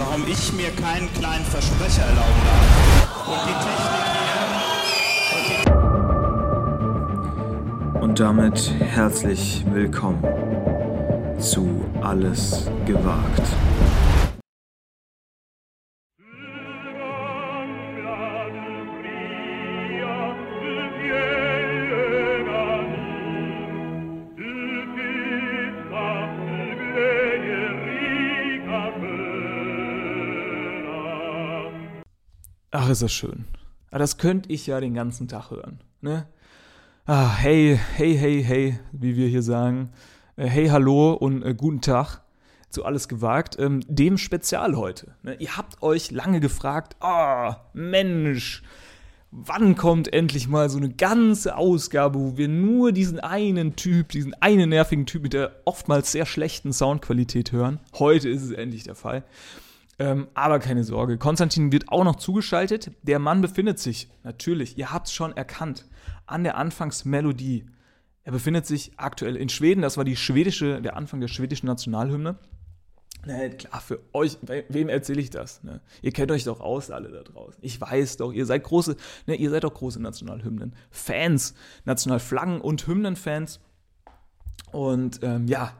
warum ich mir keinen kleinen Versprecher erlauben darf. Und die Technik. Und damit herzlich willkommen zu Alles gewagt. Ist das schön. Das könnte ich ja den ganzen Tag hören. Ne? Ah, hey, hey, hey, hey, wie wir hier sagen. Äh, hey, hallo und äh, guten Tag zu Alles gewagt. Ähm, dem Spezial heute. Ne? Ihr habt euch lange gefragt, oh, Mensch, wann kommt endlich mal so eine ganze Ausgabe, wo wir nur diesen einen Typ, diesen einen nervigen Typ mit der oftmals sehr schlechten Soundqualität hören. Heute ist es endlich der Fall. Ähm, aber keine Sorge, Konstantin wird auch noch zugeschaltet. Der Mann befindet sich, natürlich, ihr habt es schon erkannt, an der Anfangsmelodie. Er befindet sich aktuell in Schweden, das war die schwedische, der Anfang der schwedischen Nationalhymne. Na, klar, für euch, wem erzähle ich das? Ne? Ihr kennt euch doch aus, alle da draußen. Ich weiß doch, ihr seid große, ne, ihr seid doch große Nationalhymnen. Fans, Nationalflaggen und Hymnenfans. Und ähm, ja,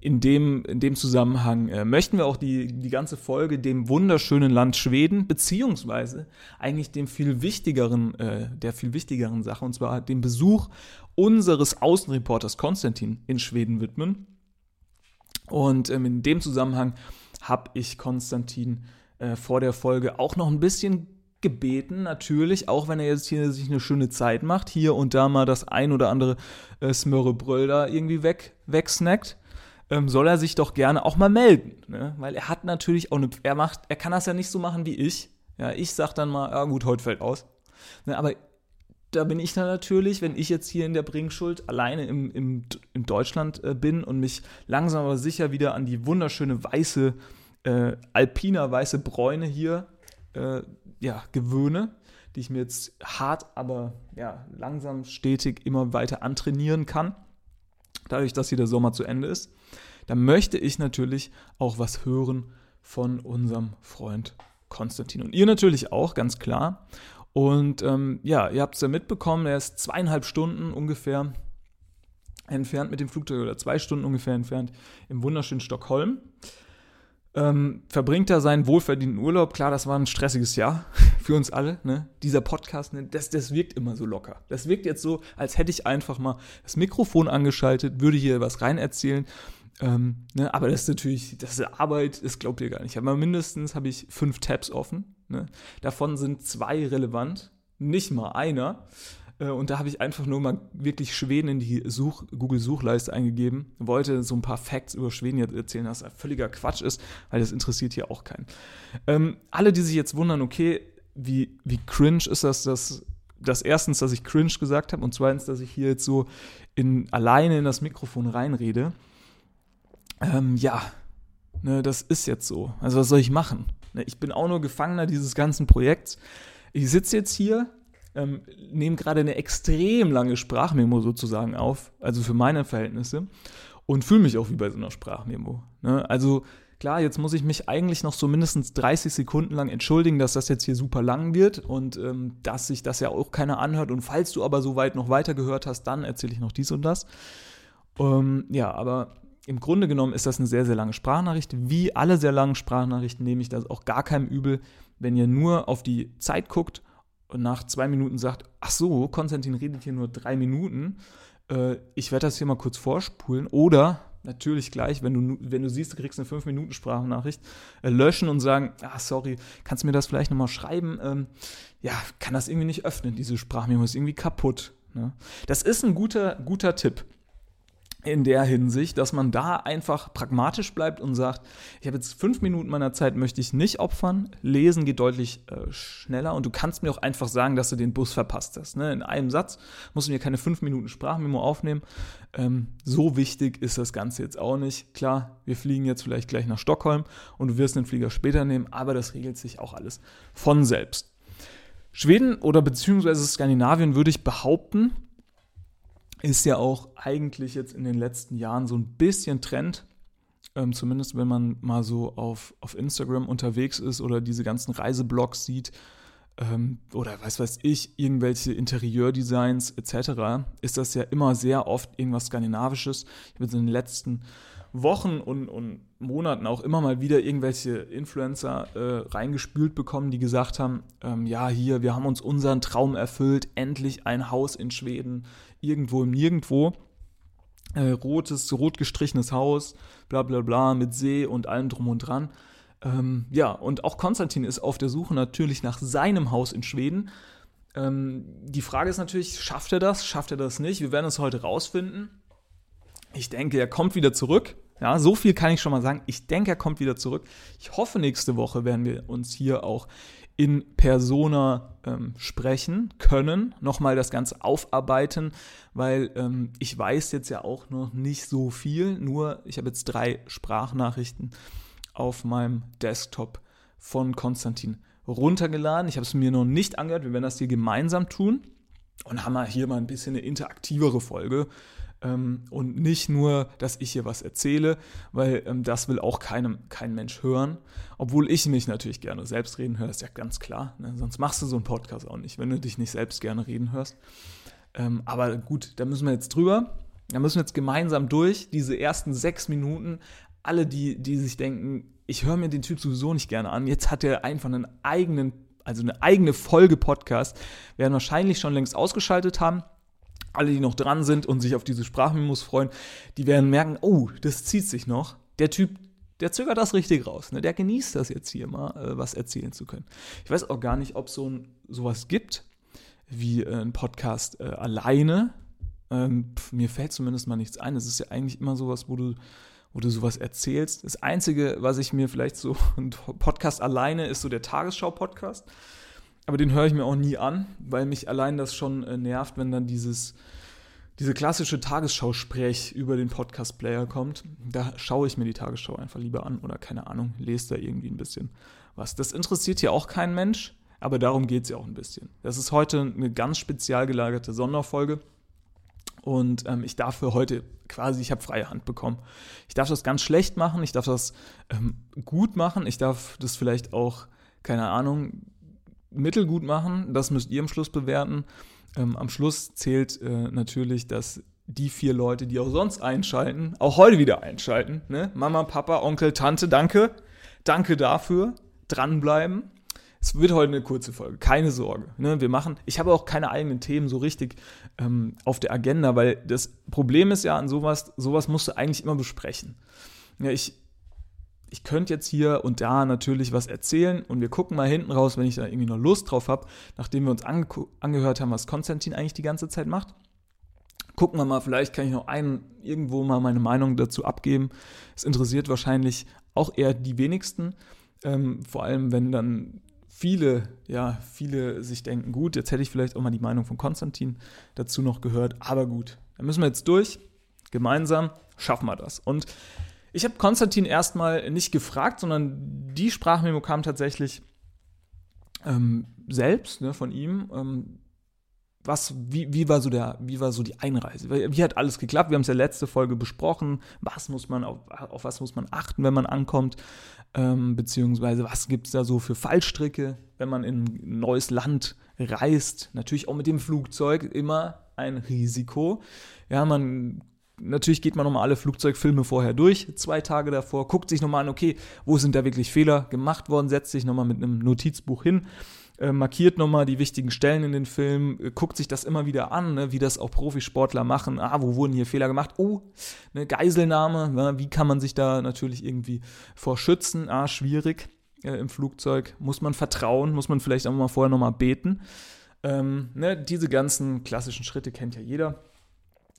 in dem, in dem Zusammenhang äh, möchten wir auch die, die ganze Folge dem wunderschönen Land Schweden, beziehungsweise eigentlich dem viel wichtigeren, äh, der viel wichtigeren Sache, und zwar dem Besuch unseres Außenreporters Konstantin in Schweden widmen. Und ähm, in dem Zusammenhang habe ich Konstantin äh, vor der Folge auch noch ein bisschen gebeten, natürlich, auch wenn er jetzt hier sich eine schöne Zeit macht, hier und da mal das ein oder andere äh, Smörrebröll da irgendwie weg, wegsnackt ähm, soll er sich doch gerne auch mal melden. Ne? Weil er hat natürlich auch eine, er macht, er kann das ja nicht so machen wie ich. Ja, ich sag dann mal, ja gut, heute fällt aus. Ne, aber da bin ich dann natürlich, wenn ich jetzt hier in der Bringschuld alleine im, im, in Deutschland äh, bin und mich langsam aber sicher wieder an die wunderschöne weiße, äh, alpiner weiße Bräune hier äh, ja, gewöhne, die ich mir jetzt hart, aber ja, langsam stetig immer weiter antrainieren kann dadurch, dass hier der Sommer zu Ende ist, dann möchte ich natürlich auch was hören von unserem Freund Konstantin. Und ihr natürlich auch, ganz klar. Und ähm, ja, ihr habt es ja mitbekommen, er ist zweieinhalb Stunden ungefähr entfernt mit dem Flugzeug oder zwei Stunden ungefähr entfernt im wunderschönen Stockholm ähm, verbringt er seinen wohlverdienten Urlaub. Klar, das war ein stressiges Jahr für uns alle. Ne? Dieser Podcast, ne? das, das wirkt immer so locker. Das wirkt jetzt so, als hätte ich einfach mal das Mikrofon angeschaltet, würde hier was rein erzählen. Ähm, ne? Aber das ist natürlich, das ist Arbeit, das glaubt ihr gar nicht. Aber mindestens habe ich fünf Tabs offen. Ne? Davon sind zwei relevant, nicht mal einer. Äh, und da habe ich einfach nur mal wirklich Schweden in die Such Google-Suchleiste eingegeben. Wollte so ein paar Facts über Schweden jetzt erzählen, was völliger Quatsch ist, weil das interessiert hier auch keinen. Ähm, alle, die sich jetzt wundern, okay, wie, wie cringe ist das, dass das erstens, dass ich cringe gesagt habe und zweitens, dass ich hier jetzt so in, alleine in das Mikrofon reinrede. Ähm, ja, ne, das ist jetzt so. Also was soll ich machen? Ne, ich bin auch nur Gefangener dieses ganzen Projekts. Ich sitze jetzt hier ähm, nehme gerade eine extrem lange Sprachmemo sozusagen auf, also für meine Verhältnisse, und fühle mich auch wie bei so einer Sprachmemo. Ne? Also klar, jetzt muss ich mich eigentlich noch so mindestens 30 Sekunden lang entschuldigen, dass das jetzt hier super lang wird und ähm, dass sich das ja auch keiner anhört. Und falls du aber soweit noch weiter gehört hast, dann erzähle ich noch dies und das. Ähm, ja, aber im Grunde genommen ist das eine sehr, sehr lange Sprachnachricht. Wie alle sehr langen Sprachnachrichten nehme ich das auch gar keinem übel, wenn ihr nur auf die Zeit guckt und nach zwei Minuten sagt, ach so, Konstantin redet hier nur drei Minuten, äh, ich werde das hier mal kurz vorspulen oder natürlich gleich, wenn du, wenn du siehst, du kriegst eine 5-Minuten-Sprachnachricht, äh, löschen und sagen, ah, sorry, kannst du mir das vielleicht nochmal schreiben? Ähm, ja, kann das irgendwie nicht öffnen, diese Sprachmemo ist irgendwie kaputt. Ne? Das ist ein guter, guter Tipp in der Hinsicht, dass man da einfach pragmatisch bleibt und sagt, ich habe jetzt fünf Minuten meiner Zeit, möchte ich nicht opfern. Lesen geht deutlich äh, schneller und du kannst mir auch einfach sagen, dass du den Bus verpasst hast. Ne? In einem Satz musst du mir keine fünf Minuten Sprachmemo aufnehmen. Ähm, so wichtig ist das Ganze jetzt auch nicht. Klar, wir fliegen jetzt vielleicht gleich nach Stockholm und du wirst den Flieger später nehmen, aber das regelt sich auch alles von selbst. Schweden oder beziehungsweise Skandinavien würde ich behaupten, ist ja auch eigentlich jetzt in den letzten Jahren so ein bisschen Trend ähm, zumindest wenn man mal so auf, auf Instagram unterwegs ist oder diese ganzen Reiseblogs sieht ähm, oder was weiß ich, irgendwelche Interieurdesigns etc., ist das ja immer sehr oft irgendwas Skandinavisches. Ich habe jetzt in den letzten Wochen und, und Monaten auch immer mal wieder irgendwelche Influencer äh, reingespült bekommen, die gesagt haben, ähm, ja, hier, wir haben uns unseren Traum erfüllt, endlich ein Haus in Schweden, irgendwo im Nirgendwo. Äh, rotes, rot gestrichenes Haus, bla bla bla, mit See und allem drum und dran. Ähm, ja, und auch Konstantin ist auf der Suche natürlich nach seinem Haus in Schweden. Ähm, die Frage ist natürlich, schafft er das, schafft er das nicht? Wir werden es heute rausfinden. Ich denke, er kommt wieder zurück. Ja, so viel kann ich schon mal sagen. Ich denke, er kommt wieder zurück. Ich hoffe, nächste Woche werden wir uns hier auch in Persona ähm, sprechen können, nochmal das Ganze aufarbeiten, weil ähm, ich weiß jetzt ja auch noch nicht so viel, nur ich habe jetzt drei Sprachnachrichten auf meinem Desktop von Konstantin runtergeladen. Ich habe es mir noch nicht angehört, wir werden das hier gemeinsam tun und haben hier mal ein bisschen eine interaktivere Folge ähm, und nicht nur, dass ich hier was erzähle, weil ähm, das will auch keinem, kein Mensch hören. Obwohl ich mich natürlich gerne selbst reden höre, ist ja ganz klar. Ne? Sonst machst du so einen Podcast auch nicht, wenn du dich nicht selbst gerne reden hörst. Ähm, aber gut, da müssen wir jetzt drüber. Da müssen wir jetzt gemeinsam durch, diese ersten sechs Minuten. Alle, die, die sich denken, ich höre mir den Typ sowieso nicht gerne an, jetzt hat er einfach einen eigenen, also eine eigene Folge Podcast, werden wahrscheinlich schon längst ausgeschaltet haben alle, die noch dran sind und sich auf diese Sprachmemos freuen, die werden merken, oh, das zieht sich noch. Der Typ, der zögert das richtig raus. Ne? Der genießt das jetzt hier mal, äh, was erzählen zu können. Ich weiß auch gar nicht, ob so ein, sowas gibt, wie äh, ein Podcast äh, alleine. Ähm, pf, mir fällt zumindest mal nichts ein. Es ist ja eigentlich immer sowas, wo du, wo du sowas erzählst. Das Einzige, was ich mir vielleicht so, ein Podcast alleine ist so der Tagesschau-Podcast. Aber den höre ich mir auch nie an, weil mich allein das schon äh, nervt, wenn dann dieses, diese klassische Tagesschau-Sprech über den Podcast-Player kommt. Da schaue ich mir die Tagesschau einfach lieber an oder keine Ahnung, lese da irgendwie ein bisschen was. Das interessiert hier auch kein Mensch, aber darum geht es ja auch ein bisschen. Das ist heute eine ganz spezial gelagerte Sonderfolge. Und ähm, ich darf für heute quasi, ich habe freie Hand bekommen. Ich darf das ganz schlecht machen, ich darf das ähm, gut machen, ich darf das vielleicht auch, keine Ahnung, mittelgut machen. Das müsst ihr am Schluss bewerten. Ähm, am Schluss zählt äh, natürlich, dass die vier Leute, die auch sonst einschalten, auch heute wieder einschalten. Ne? Mama, Papa, Onkel, Tante, danke. Danke dafür. Dranbleiben. Es wird heute eine kurze Folge, keine Sorge. Ne? Wir machen, ich habe auch keine eigenen Themen so richtig ähm, auf der Agenda, weil das Problem ist ja an sowas, sowas musst du eigentlich immer besprechen. Ja, ich ich könnte jetzt hier und da natürlich was erzählen und wir gucken mal hinten raus, wenn ich da irgendwie noch Lust drauf habe, nachdem wir uns ange angehört haben, was Konstantin eigentlich die ganze Zeit macht. Gucken wir mal, vielleicht kann ich noch einen irgendwo mal meine Meinung dazu abgeben. Es interessiert wahrscheinlich auch eher die wenigsten, ähm, vor allem wenn dann viele, ja, viele sich denken, gut, jetzt hätte ich vielleicht auch mal die Meinung von Konstantin dazu noch gehört, aber gut, dann müssen wir jetzt durch, gemeinsam schaffen wir das. Und ich habe Konstantin erstmal nicht gefragt, sondern die Sprachmemo kam tatsächlich ähm, selbst ne, von ihm. Ähm, was, wie, wie, war so der, wie war so die Einreise? Wie hat alles geklappt? Wir haben es ja letzte Folge besprochen. Was muss man, auf, auf was muss man achten, wenn man ankommt? Ähm, beziehungsweise was gibt es da so für Fallstricke, wenn man in ein neues Land reist? Natürlich auch mit dem Flugzeug immer ein Risiko. Ja, man natürlich geht man nochmal alle Flugzeugfilme vorher durch, zwei Tage davor, guckt sich nochmal an, okay, wo sind da wirklich Fehler gemacht worden, setzt sich nochmal mit einem Notizbuch hin, äh, markiert nochmal die wichtigen Stellen in den Film, äh, guckt sich das immer wieder an, ne, wie das auch Profisportler machen. Ah, wo wurden hier Fehler gemacht? Oh, eine Geiselnahme, ne, wie kann man sich da natürlich irgendwie vor schützen? Ah, schwierig äh, im Flugzeug. Muss man vertrauen, muss man vielleicht auch mal vorher nochmal beten. Ähm, ne, diese ganzen klassischen Schritte kennt ja jeder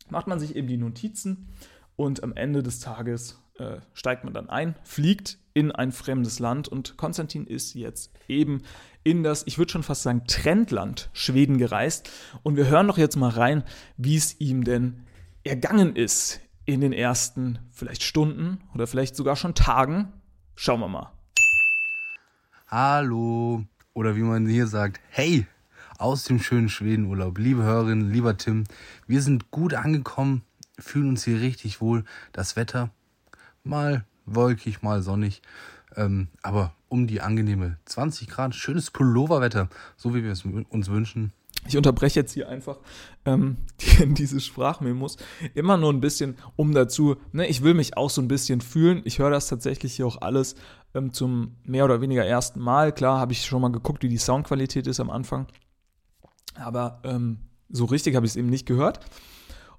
macht man sich eben die Notizen und am Ende des Tages äh, steigt man dann ein, fliegt in ein fremdes Land und Konstantin ist jetzt eben in das, ich würde schon fast sagen, Trendland Schweden gereist. Und wir hören doch jetzt mal rein, wie es ihm denn ergangen ist in den ersten vielleicht Stunden oder vielleicht sogar schon Tagen. Schauen wir mal. Hallo oder wie man hier sagt, hey, aus dem schönen Schwedenurlaub. Liebe Hörerinnen, lieber Tim, wir sind gut angekommen, fühlen uns hier richtig wohl. Das Wetter mal wolkig, mal sonnig. Ähm, aber um die angenehme 20 Grad, schönes Pulloverwetter, so wie wir es uns wünschen. Ich unterbreche jetzt hier einfach ähm, die, diese Sprachmemos immer nur ein bisschen, um dazu, ne, ich will mich auch so ein bisschen fühlen. Ich höre das tatsächlich hier auch alles ähm, zum mehr oder weniger ersten Mal. Klar, habe ich schon mal geguckt, wie die Soundqualität ist am Anfang. Aber ähm, so richtig habe ich es eben nicht gehört.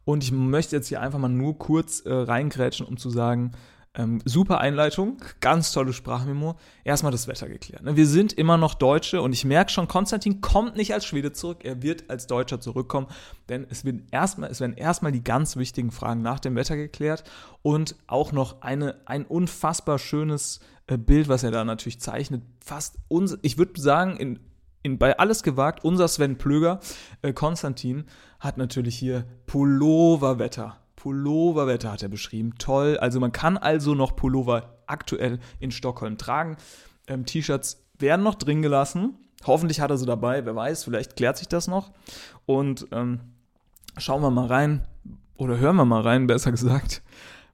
Und ich möchte jetzt hier einfach mal nur kurz äh, reingrätschen, um zu sagen, ähm, super Einleitung, ganz tolle Sprachmemo. Erstmal das Wetter geklärt. Ne? Wir sind immer noch Deutsche und ich merke schon, Konstantin kommt nicht als Schwede zurück, er wird als Deutscher zurückkommen, denn es, wird erstmal, es werden erstmal die ganz wichtigen Fragen nach dem Wetter geklärt und auch noch eine, ein unfassbar schönes äh, Bild, was er da natürlich zeichnet. Fast uns, ich würde sagen, in, in, bei alles gewagt, unser Sven Plöger, äh, Konstantin, hat natürlich hier Pulloverwetter Pulloverwetter hat er beschrieben. Toll. Also man kann also noch Pullover aktuell in Stockholm tragen. Ähm, T-Shirts werden noch drin gelassen. Hoffentlich hat er sie dabei. Wer weiß, vielleicht klärt sich das noch. Und ähm, schauen wir mal rein, oder hören wir mal rein, besser gesagt,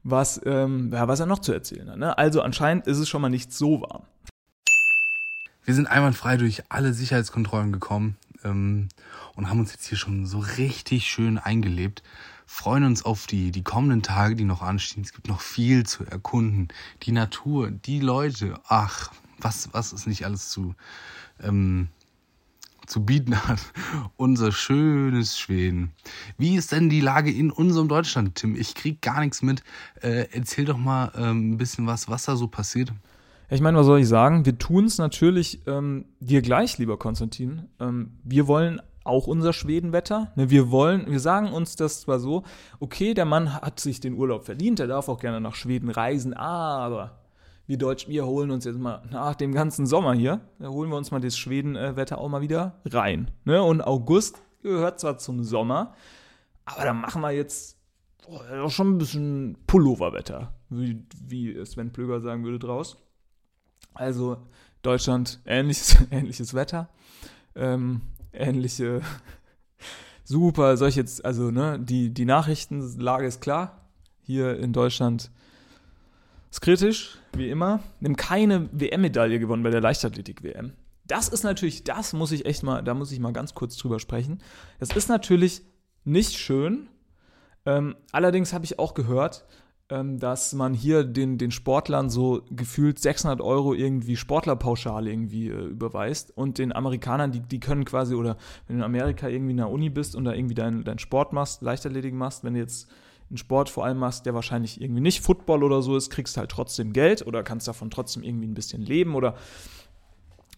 was, ähm, ja, was er noch zu erzählen hat. Ne? Also anscheinend ist es schon mal nicht so warm. Wir sind einwandfrei durch alle Sicherheitskontrollen gekommen ähm, und haben uns jetzt hier schon so richtig schön eingelebt freuen uns auf die, die kommenden Tage, die noch anstehen. Es gibt noch viel zu erkunden. Die Natur, die Leute, ach, was, was ist nicht alles zu, ähm, zu bieten hat. Unser schönes Schweden. Wie ist denn die Lage in unserem Deutschland, Tim? Ich krieg gar nichts mit. Äh, erzähl doch mal ähm, ein bisschen was, was da so passiert. Ich meine, was soll ich sagen? Wir tun es natürlich ähm, dir gleich, lieber Konstantin. Ähm, wir wollen auch unser Schwedenwetter. Ne, wir wollen, wir sagen uns das zwar so, okay, der Mann hat sich den Urlaub verdient, er darf auch gerne nach Schweden reisen, aber wir Deutschen, wir holen uns jetzt mal nach dem ganzen Sommer hier, da holen wir uns mal das Schwedenwetter auch mal wieder rein. Ne? Und August gehört zwar zum Sommer, aber da machen wir jetzt boah, schon ein bisschen Pulloverwetter, wie, wie Sven Plöger sagen würde draus. Also Deutschland ähnliches, ähnliches Wetter. Ähm, ähnliche. Super, soll ich jetzt, also, ne, die, die Nachrichtenlage ist klar. Hier in Deutschland ist kritisch, wie immer. Nimm keine WM-Medaille gewonnen bei der Leichtathletik-WM. Das ist natürlich, das muss ich echt mal, da muss ich mal ganz kurz drüber sprechen. Das ist natürlich nicht schön. Ähm, allerdings habe ich auch gehört, dass man hier den, den Sportlern so gefühlt 600 Euro irgendwie Sportlerpauschale irgendwie äh, überweist und den Amerikanern, die, die können quasi, oder wenn du in Amerika irgendwie in der Uni bist und da irgendwie deinen dein Sport machst, Leichtathletik machst, wenn du jetzt einen Sport vor allem machst, der wahrscheinlich irgendwie nicht Football oder so ist, kriegst du halt trotzdem Geld oder kannst davon trotzdem irgendwie ein bisschen leben oder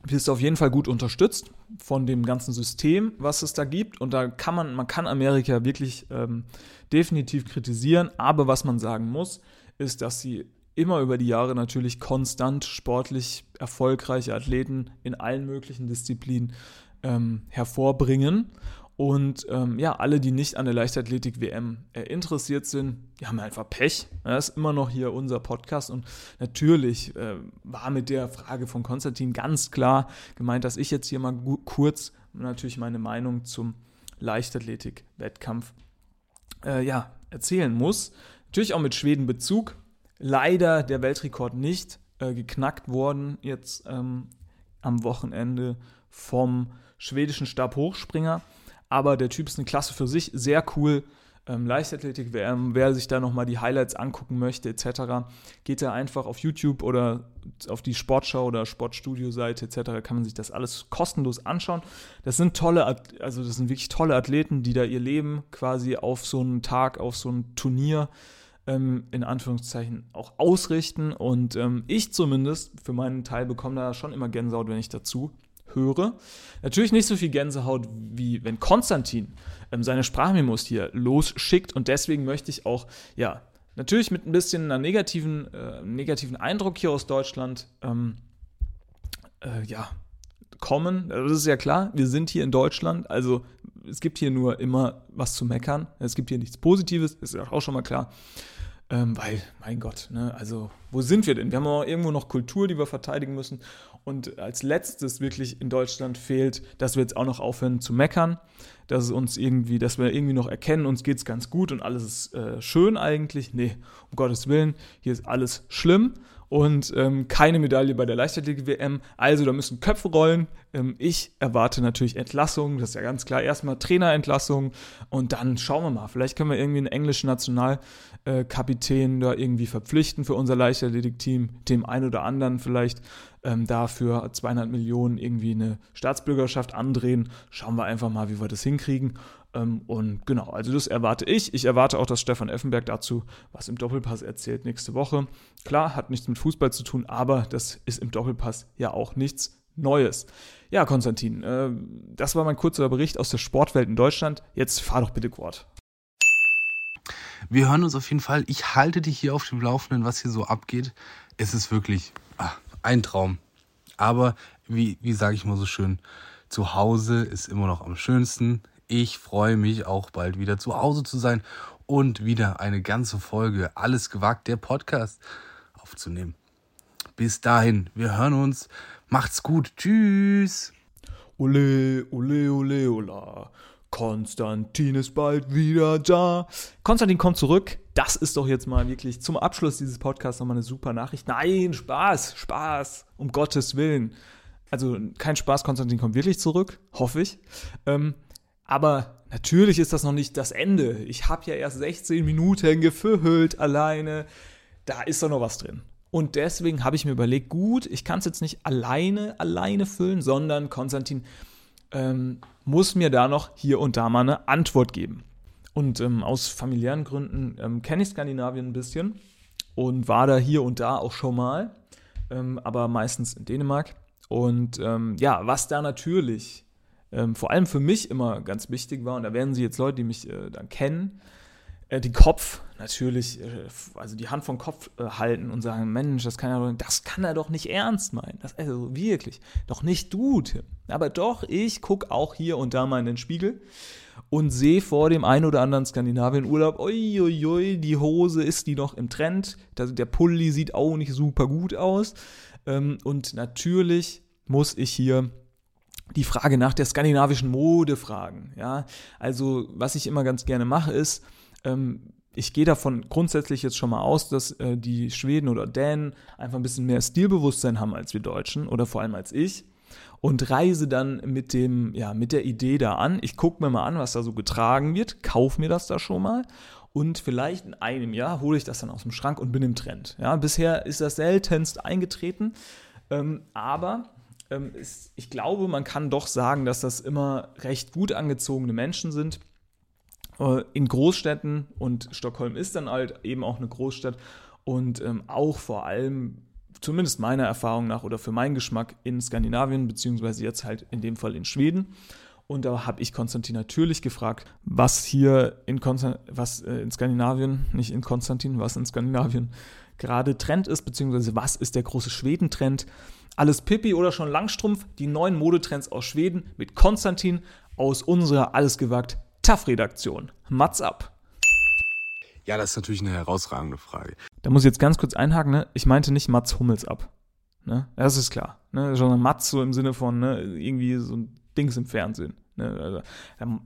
wirst auf jeden Fall gut unterstützt von dem ganzen System, was es da gibt. Und da kann man, man kann Amerika wirklich ähm, definitiv kritisieren. Aber was man sagen muss, ist, dass sie immer über die Jahre natürlich konstant sportlich erfolgreiche Athleten in allen möglichen Disziplinen ähm, hervorbringen. Und ähm, ja, alle, die nicht an der Leichtathletik-WM äh, interessiert sind, die haben einfach Pech. Das ist immer noch hier unser Podcast. Und natürlich äh, war mit der Frage von Konstantin ganz klar gemeint, dass ich jetzt hier mal kurz natürlich meine Meinung zum Leichtathletik-Wettkampf äh, ja, erzählen muss. Natürlich auch mit Schweden-Bezug. Leider der Weltrekord nicht äh, geknackt worden jetzt ähm, am Wochenende vom schwedischen Stabhochspringer. Aber der Typ ist eine Klasse für sich, sehr cool. Ähm, Leichtathletik-WM, wer sich da nochmal die Highlights angucken möchte, etc., geht da einfach auf YouTube oder auf die Sportschau oder Sportstudio-Seite, etc., kann man sich das alles kostenlos anschauen. Das sind tolle, also das sind wirklich tolle Athleten, die da ihr Leben quasi auf so einen Tag, auf so ein Turnier ähm, in Anführungszeichen auch ausrichten. Und ähm, ich zumindest für meinen Teil bekomme da schon immer Gänsehaut, wenn ich dazu höre. Natürlich nicht so viel Gänsehaut, wie wenn Konstantin ähm, seine Sprachmemos hier losschickt. Und deswegen möchte ich auch, ja, natürlich mit ein bisschen einer negativen, äh, negativen Eindruck hier aus Deutschland, ähm, äh, ja, kommen. Das ist ja klar, wir sind hier in Deutschland, also es gibt hier nur immer was zu meckern. Es gibt hier nichts Positives, ist auch schon mal klar. Ähm, weil, mein Gott, ne, also wo sind wir denn? Wir haben auch irgendwo noch Kultur, die wir verteidigen müssen. Und als letztes wirklich in Deutschland fehlt, dass wir jetzt auch noch aufhören zu meckern. dass es uns irgendwie, dass wir irgendwie noch erkennen, uns geht es ganz gut und alles ist äh, schön eigentlich. Nee, um Gottes Willen, hier ist alles schlimm und ähm, keine Medaille bei der Leichtathletik-WM. Also da müssen Köpfe rollen. Ähm, ich erwarte natürlich Entlassungen, das ist ja ganz klar. Erstmal Trainerentlassung und dann schauen wir mal. Vielleicht können wir irgendwie einen englischen Nationalkapitän da irgendwie verpflichten für unser Leichtathletik-Team, dem einen oder anderen vielleicht ähm, dafür 200 Millionen irgendwie eine Staatsbürgerschaft andrehen. Schauen wir einfach mal, wie wir das hinkriegen. Ähm, und genau, also das erwarte ich. Ich erwarte auch, dass Stefan Effenberg dazu was im Doppelpass erzählt nächste Woche. Klar, hat nichts mit Fußball zu tun, aber das ist im Doppelpass ja auch nichts Neues. Ja, Konstantin, äh, das war mein kurzer Bericht aus der Sportwelt in Deutschland. Jetzt fahr doch bitte Quad. Wir hören uns auf jeden Fall. Ich halte dich hier auf dem Laufenden, was hier so abgeht. Es ist wirklich ach, ein Traum. Aber wie, wie sage ich mal so schön, zu Hause ist immer noch am schönsten. Ich freue mich auch bald wieder zu Hause zu sein und wieder eine ganze Folge Alles gewagt, der Podcast aufzunehmen. Bis dahin, wir hören uns. Macht's gut. Tschüss. Ole, ole, ole, ola. Konstantin ist bald wieder da. Konstantin kommt zurück. Das ist doch jetzt mal wirklich zum Abschluss dieses Podcasts nochmal eine super Nachricht. Nein, Spaß, Spaß, um Gottes Willen. Also kein Spaß, Konstantin kommt wirklich zurück, hoffe ich. Ähm, aber natürlich ist das noch nicht das Ende. Ich habe ja erst 16 Minuten gefüllt alleine. Da ist doch noch was drin. Und deswegen habe ich mir überlegt, gut, ich kann es jetzt nicht alleine, alleine füllen, sondern Konstantin ähm, muss mir da noch hier und da mal eine Antwort geben. Und ähm, aus familiären Gründen ähm, kenne ich Skandinavien ein bisschen und war da hier und da auch schon mal, ähm, aber meistens in Dänemark. Und ähm, ja, was da natürlich ähm, vor allem für mich immer ganz wichtig war, und da werden Sie jetzt Leute, die mich äh, dann kennen, äh, die Kopf natürlich, äh, also die Hand vom Kopf äh, halten und sagen, Mensch, das kann er doch, das kann er doch nicht ernst meinen. Das, also wirklich, doch nicht du, Tim. Aber doch, ich gucke auch hier und da mal in den Spiegel und sehe vor dem ein oder anderen Skandinavien-Urlaub, uiuiui, die Hose ist die noch im Trend, der Pulli sieht auch nicht super gut aus. Ähm, und natürlich muss ich hier die Frage nach der skandinavischen Mode fragen. Ja? Also, was ich immer ganz gerne mache, ist, ähm, ich gehe davon grundsätzlich jetzt schon mal aus, dass äh, die Schweden oder Dänen einfach ein bisschen mehr Stilbewusstsein haben als wir Deutschen oder vor allem als ich und reise dann mit dem ja mit der Idee da an. Ich gucke mir mal an, was da so getragen wird, kaufe mir das da schon mal und vielleicht in einem Jahr hole ich das dann aus dem Schrank und bin im Trend. Ja, bisher ist das seltenst eingetreten, ähm, aber ähm, ist, ich glaube, man kann doch sagen, dass das immer recht gut angezogene Menschen sind. Äh, in Großstädten und Stockholm ist dann halt eben auch eine Großstadt und ähm, auch vor allem, zumindest meiner Erfahrung nach oder für meinen Geschmack in Skandinavien, beziehungsweise jetzt halt in dem Fall in Schweden. Und da habe ich Konstantin natürlich gefragt, was hier in, Konstant was, äh, in Skandinavien, nicht in Konstantin, was in Skandinavien gerade Trend ist, beziehungsweise was ist der große Schweden-Trend. Alles Pippi oder schon Langstrumpf, die neuen Modetrends aus Schweden mit Konstantin aus unserer Alles gewagt TAF-Redaktion. Mats ab. Ja, das ist natürlich eine herausragende Frage. Da muss ich jetzt ganz kurz einhaken, ne? ich meinte nicht Mats Hummels ab. Ne? Das ist klar. Ne? Sondern Mats so im Sinne von ne? irgendwie so ein Dings im Fernsehen. Ne? Also, da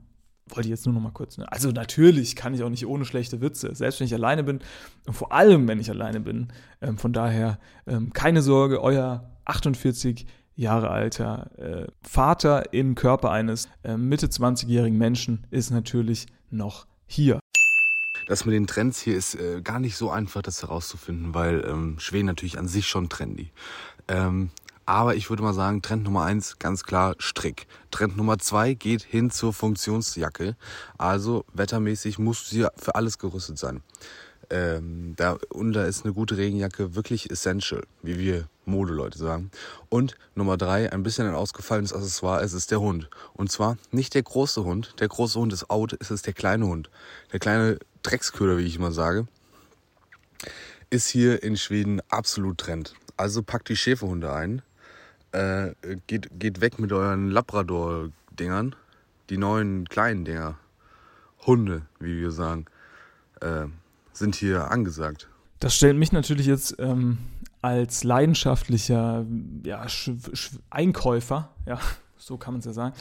wollte ich jetzt nur noch mal kurz. Ne? Also natürlich kann ich auch nicht ohne schlechte Witze, selbst wenn ich alleine bin und vor allem, wenn ich alleine bin. Ähm, von daher ähm, keine Sorge, euer 48 Jahre alter äh, Vater im Körper eines äh, Mitte 20-jährigen Menschen ist natürlich noch hier. Das mit den Trends hier ist äh, gar nicht so einfach, das herauszufinden, weil ähm, Schweden natürlich an sich schon trendy. Ähm, aber ich würde mal sagen, Trend Nummer eins, ganz klar Strick. Trend Nummer zwei geht hin zur Funktionsjacke. Also wettermäßig muss sie für alles gerüstet sein. Ähm, da, und da ist eine gute Regenjacke wirklich essential, wie wir Modeleute sagen. Und Nummer drei, ein bisschen ein ausgefallenes Accessoire, es ist der Hund. Und zwar nicht der große Hund, der große Hund ist out, es ist der kleine Hund. Der kleine Drecksköder, wie ich immer sage, ist hier in Schweden absolut Trend. Also packt die Schäferhunde ein, äh, geht, geht weg mit euren Labrador-Dingern, die neuen kleinen Dinger. Hunde, wie wir sagen, äh, sind hier angesagt. Das stellt mich natürlich jetzt ähm, als leidenschaftlicher ja, Einkäufer, ja, so kann man es ja sagen,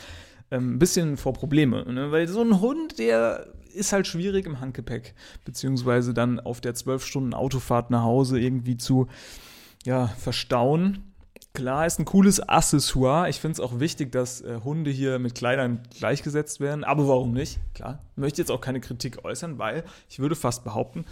ähm, ein bisschen vor Probleme. Ne? Weil so ein Hund, der ist halt schwierig im Handgepäck, beziehungsweise dann auf der zwölf Stunden Autofahrt nach Hause irgendwie zu ja, verstauen. Klar, ist ein cooles Accessoire. Ich finde es auch wichtig, dass äh, Hunde hier mit Kleidern gleichgesetzt werden. Aber warum nicht? Klar, möchte jetzt auch keine Kritik äußern, weil ich würde fast behaupten,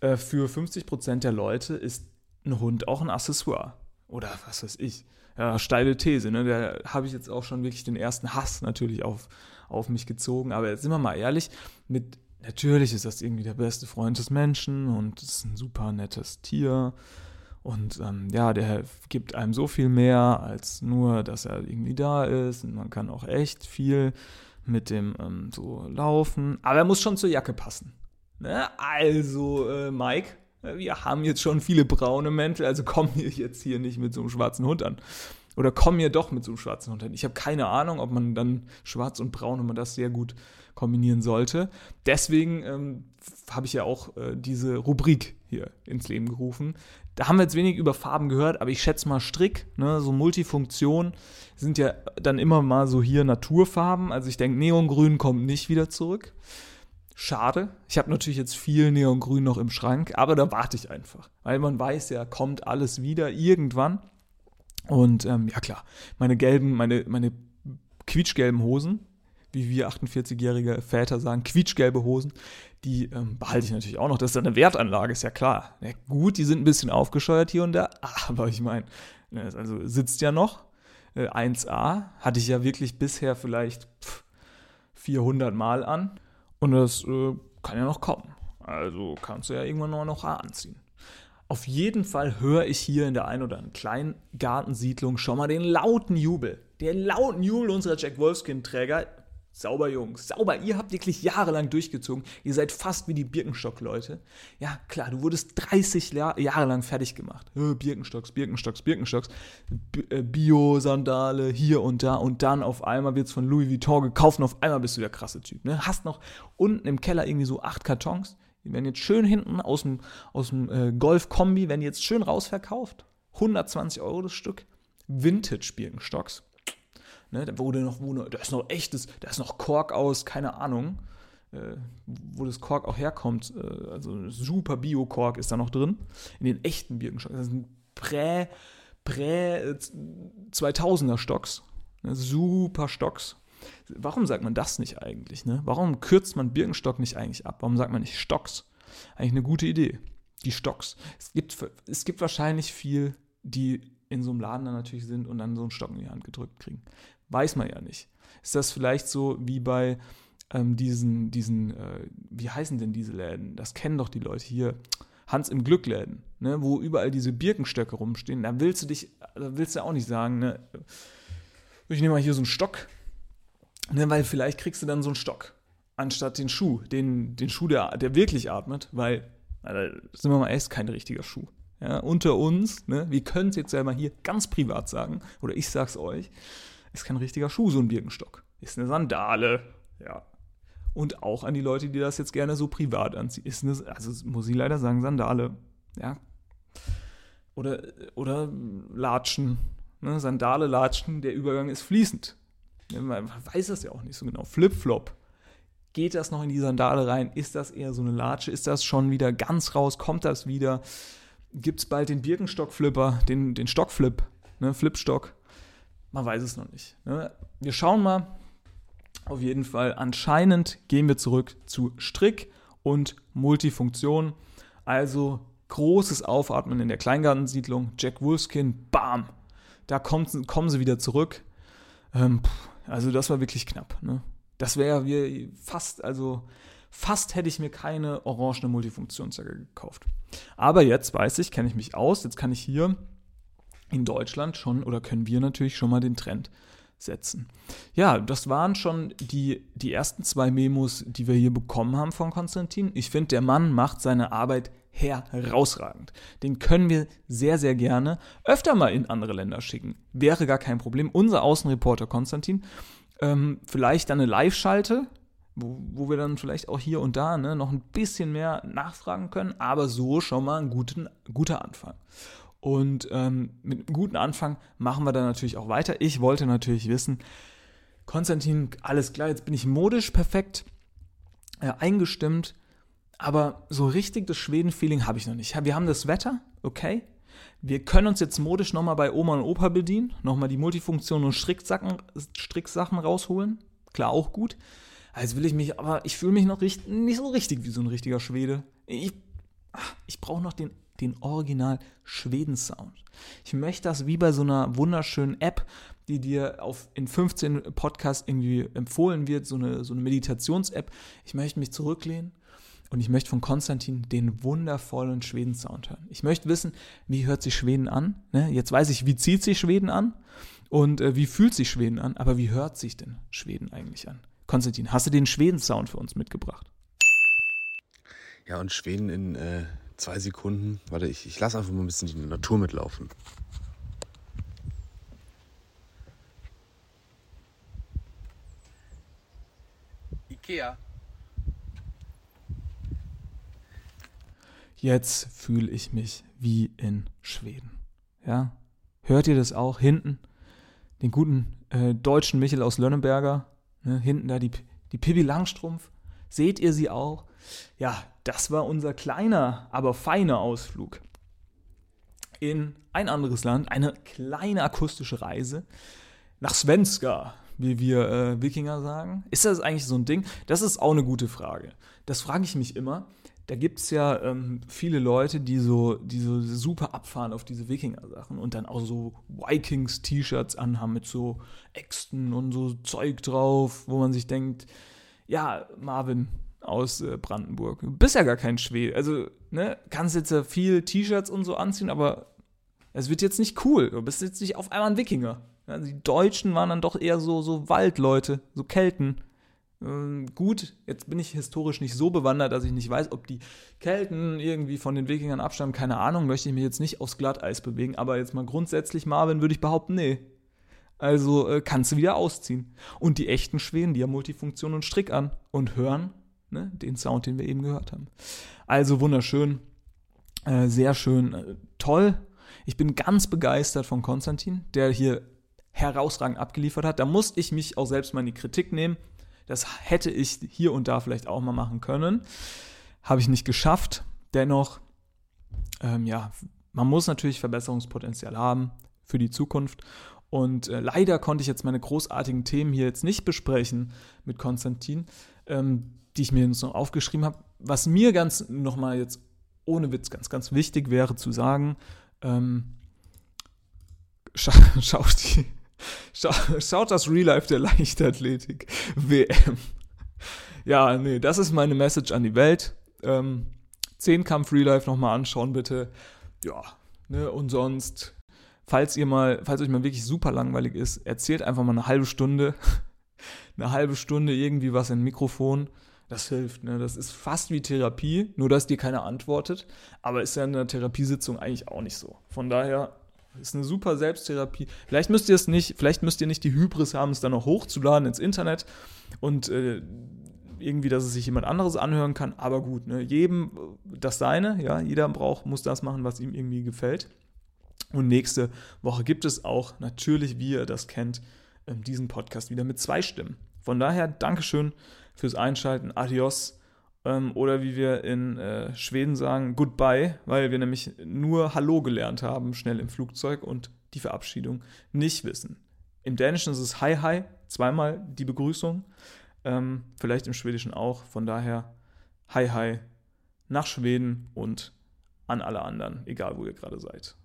äh, für 50% der Leute ist ein Hund auch ein Accessoire. Oder was weiß ich. Ja, steile These, ne? Da habe ich jetzt auch schon wirklich den ersten Hass natürlich auf, auf mich gezogen. Aber jetzt sind wir mal ehrlich, mit natürlich ist das irgendwie der beste Freund des Menschen und ist ein super nettes Tier. Und ähm, ja, der gibt einem so viel mehr als nur, dass er irgendwie da ist. Und man kann auch echt viel mit dem ähm, so laufen. Aber er muss schon zur Jacke passen. Ne? Also, äh, Mike, wir haben jetzt schon viele braune Mäntel, also komm mir jetzt hier nicht mit so einem schwarzen Hund an. Oder komm mir doch mit so einem schwarzen Hund an. Ich habe keine Ahnung, ob man dann schwarz und braun, ob man das sehr gut kombinieren sollte. Deswegen ähm, habe ich ja auch äh, diese Rubrik hier ins Leben gerufen. Da haben wir jetzt wenig über Farben gehört, aber ich schätze mal Strick, ne, so Multifunktion sind ja dann immer mal so hier Naturfarben. Also ich denke, Neongrün kommt nicht wieder zurück. Schade. Ich habe natürlich jetzt viel Neongrün noch im Schrank, aber da warte ich einfach. Weil man weiß ja, kommt alles wieder irgendwann. Und ähm, ja klar, meine gelben, meine, meine quietschgelben Hosen, wie wir 48-jährige Väter sagen, quietschgelbe Hosen, die ähm, behalte ich natürlich auch noch. Das ist eine Wertanlage, ist ja klar. Ja, gut, die sind ein bisschen aufgescheuert hier und da, aber ich meine, ne, also sitzt ja noch. Äh, 1A hatte ich ja wirklich bisher vielleicht pff, 400 Mal an und das äh, kann ja noch kommen. Also kannst du ja irgendwann noch, noch anziehen. Auf jeden Fall höre ich hier in der ein oder anderen Kleingartensiedlung schon mal den lauten Jubel. Den lauten Jubel unserer Jack Wolfskin-Träger. Sauber, Jungs, sauber. Ihr habt wirklich jahrelang durchgezogen. Ihr seid fast wie die Birkenstock-Leute. Ja, klar, du wurdest 30 Jahre lang fertig gemacht. Birkenstocks, Birkenstocks, Birkenstocks. Äh, Bio-Sandale hier und da. Und dann auf einmal wird es von Louis Vuitton gekauft und auf einmal bist du der krasse Typ. Ne? Hast noch unten im Keller irgendwie so acht Kartons. Die werden jetzt schön hinten aus dem, aus dem äh, Golf-Kombi, werden jetzt schön rausverkauft. 120 Euro das Stück. Vintage-Birkenstocks. Ne, da wurde noch, wo, da ist noch echtes, da ist noch Kork aus, keine Ahnung, äh, wo das Kork auch herkommt. Äh, also super Bio-Kork ist da noch drin. In den echten Birkenstocks. Das sind Prä, Prä 2000er äh, Stocks. Ne, super Stocks. Warum sagt man das nicht eigentlich? Ne? Warum kürzt man Birkenstock nicht eigentlich ab? Warum sagt man nicht Stocks? Eigentlich eine gute Idee. Die Stocks. Es gibt, es gibt wahrscheinlich viel, die in so einem Laden dann natürlich sind und dann so einen Stock in die Hand gedrückt kriegen. Weiß man ja nicht. Ist das vielleicht so wie bei ähm, diesen, diesen äh, wie heißen denn diese Läden? Das kennen doch die Leute hier. Hans im Glückläden, ne, wo überall diese Birkenstöcke rumstehen. Da willst du dich, da willst du auch nicht sagen, ne, ich nehme mal hier so einen Stock, ne, weil vielleicht kriegst du dann so einen Stock anstatt den Schuh, den, den Schuh, der, der wirklich atmet, weil, also, sind wir mal echt kein richtiger Schuh. Ja, unter uns, ne, wir können es jetzt ja mal hier ganz privat sagen, oder ich sag's euch, ist kein richtiger Schuh, so ein Birkenstock. Ist eine Sandale. Ja. Und auch an die Leute, die das jetzt gerne so privat anziehen. Ist eine, also muss ich leider sagen, Sandale. Ja. Oder, oder Latschen. Ne? Sandale, Latschen, der Übergang ist fließend. Man weiß das ja auch nicht so genau. Flip-Flop. Geht das noch in die Sandale rein? Ist das eher so eine Latsche? Ist das schon wieder ganz raus? Kommt das wieder? Gibt es bald den Birkenstock-Flipper, den, den Stockflip, ne? Flipstock? Man weiß es noch nicht. Ne? Wir schauen mal. Auf jeden Fall, anscheinend gehen wir zurück zu Strick und Multifunktion. Also großes Aufatmen in der Kleingartensiedlung. Jack Wolfskin, bam! Da kommt, kommen sie wieder zurück. Ähm, also das war wirklich knapp. Ne? Das wäre fast, also fast hätte ich mir keine orangene Multifunktionsjacke gekauft. Aber jetzt weiß ich, kenne ich mich aus. Jetzt kann ich hier in Deutschland schon oder können wir natürlich schon mal den Trend setzen. Ja, das waren schon die, die ersten zwei Memos, die wir hier bekommen haben von Konstantin. Ich finde, der Mann macht seine Arbeit herausragend. Den können wir sehr, sehr gerne öfter mal in andere Länder schicken. Wäre gar kein Problem. Unser Außenreporter Konstantin, ähm, vielleicht dann eine Live-Schalte, wo, wo, wir dann vielleicht auch hier und da ne, noch ein bisschen mehr nachfragen können, aber so schon mal ein guten, guter Anfang. Und ähm, mit einem guten Anfang machen wir dann natürlich auch weiter. Ich wollte natürlich wissen, Konstantin, alles klar, jetzt bin ich modisch perfekt äh, eingestimmt, aber so richtig das Schweden-Feeling habe ich noch nicht. Wir haben das Wetter, okay. Wir können uns jetzt modisch nochmal bei Oma und Opa bedienen, nochmal die Multifunktion und Stricksachen, Stricksachen rausholen. Klar, auch gut. Also will ich mich, aber ich fühle mich noch nicht, so richtig wie so ein richtiger Schwede. Ich, ich brauche noch den, den Original Schweden-Sound. Ich möchte das wie bei so einer wunderschönen App, die dir auf, in 15 Podcasts irgendwie empfohlen wird, so eine, so eine Meditations-App. Ich möchte mich zurücklehnen und ich möchte von Konstantin den wundervollen Schweden-Sound hören. Ich möchte wissen, wie hört sich Schweden an? Ne? Jetzt weiß ich, wie zieht sich Schweden an und äh, wie fühlt sich Schweden an, aber wie hört sich denn Schweden eigentlich an? Konstantin, hast du den Schweden-Sound für uns mitgebracht? Ja, und Schweden in äh, zwei Sekunden. Warte, ich, ich lasse einfach mal ein bisschen die Natur mitlaufen. Ikea. Jetzt fühle ich mich wie in Schweden. Ja? Hört ihr das auch? Hinten den guten äh, deutschen Michel aus Lönneberger. Ne? Hinten da die, die Pippi Langstrumpf. Seht ihr sie auch? Ja, das war unser kleiner, aber feiner Ausflug in ein anderes Land. Eine kleine akustische Reise nach Svenska, wie wir äh, Wikinger sagen. Ist das eigentlich so ein Ding? Das ist auch eine gute Frage. Das frage ich mich immer da gibt es ja ähm, viele Leute, die so, die so super abfahren auf diese Wikinger-Sachen und dann auch so Vikings-T-Shirts anhaben mit so Äxten und so Zeug drauf, wo man sich denkt, ja, Marvin aus äh, Brandenburg, du bist ja gar kein Schwede. Also, ne, kannst jetzt ja viel T-Shirts und so anziehen, aber es wird jetzt nicht cool. Du bist jetzt nicht auf einmal ein Wikinger. Die Deutschen waren dann doch eher so, so Waldleute, so Kelten. Ähm, gut, jetzt bin ich historisch nicht so bewandert, dass ich nicht weiß, ob die Kelten irgendwie von den Wikingern abstammen. Keine Ahnung, möchte ich mich jetzt nicht aufs Glatteis bewegen. Aber jetzt mal grundsätzlich, Marvin, würde ich behaupten, nee. Also äh, kannst du wieder ausziehen. Und die echten Schweden, die haben Multifunktion und Strick an und hören ne, den Sound, den wir eben gehört haben. Also wunderschön, äh, sehr schön, äh, toll. Ich bin ganz begeistert von Konstantin, der hier herausragend abgeliefert hat. Da musste ich mich auch selbst mal in die Kritik nehmen. Das hätte ich hier und da vielleicht auch mal machen können. Habe ich nicht geschafft. Dennoch, ähm, ja, man muss natürlich Verbesserungspotenzial haben für die Zukunft. Und äh, leider konnte ich jetzt meine großartigen Themen hier jetzt nicht besprechen mit Konstantin, ähm, die ich mir jetzt noch aufgeschrieben habe. Was mir ganz nochmal jetzt ohne Witz ganz, ganz wichtig wäre zu sagen, ähm, scha schaut die, Schaut das Real Life der Leichtathletik WM. Ja, nee, das ist meine Message an die Welt. Ähm, Zehnkampf Real Life nochmal anschauen, bitte. Ja, ne, und sonst, falls ihr mal, falls euch mal wirklich super langweilig ist, erzählt einfach mal eine halbe Stunde, eine halbe Stunde irgendwie was in Mikrofon. Das hilft, ne? Das ist fast wie Therapie, nur dass dir keiner antwortet. Aber ist ja in der Therapiesitzung eigentlich auch nicht so. Von daher ist eine super Selbsttherapie. Vielleicht müsst ihr es nicht, vielleicht müsst ihr nicht die Hybris haben, es dann noch hochzuladen ins Internet und äh, irgendwie, dass es sich jemand anderes anhören kann. Aber gut, ne, jedem das seine, ja, jeder braucht, muss das machen, was ihm irgendwie gefällt. Und nächste Woche gibt es auch natürlich, wie ihr das kennt, ähm, diesen Podcast wieder mit zwei Stimmen. Von daher, Dankeschön fürs Einschalten. Adios ähm, oder wie wir in äh, Schweden sagen, Goodbye, weil wir nämlich nur Hallo gelernt haben, schnell im Flugzeug und die Verabschiedung nicht wissen. Im Dänischen ist es Hi Hi, zweimal die Begrüßung, ähm, vielleicht im Schwedischen auch. Von daher Hi Hi nach Schweden und an alle anderen, egal wo ihr gerade seid.